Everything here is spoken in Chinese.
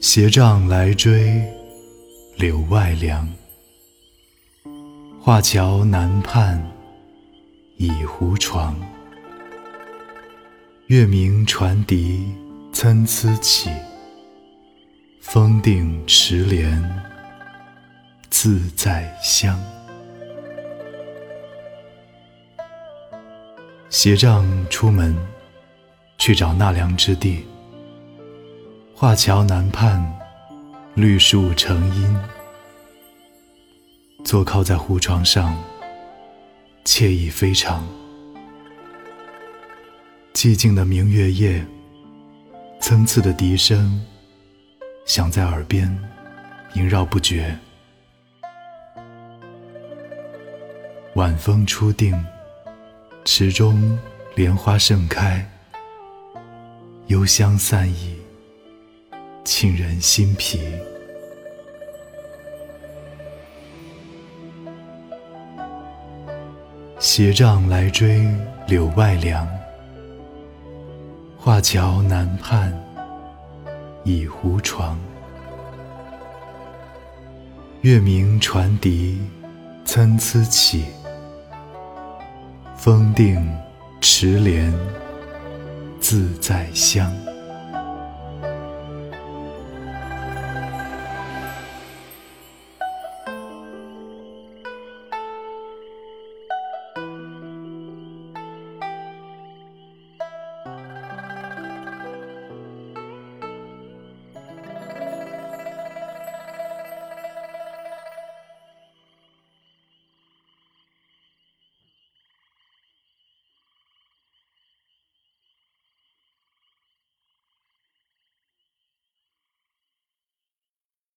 斜杖来追柳外凉，画桥南畔倚胡床。月明船笛参差起，风定池莲自在香。斜杖出门去找纳凉之地。画桥南畔，绿树成荫，坐靠在湖床上，惬意非常。寂静的明月夜，参差的笛声响在耳边，萦绕不绝。晚风初定，池中莲花盛开，幽香散溢。沁人心脾。斜杖来追柳外凉，画桥南畔倚胡床。月明船笛参差起，风定池莲自在香。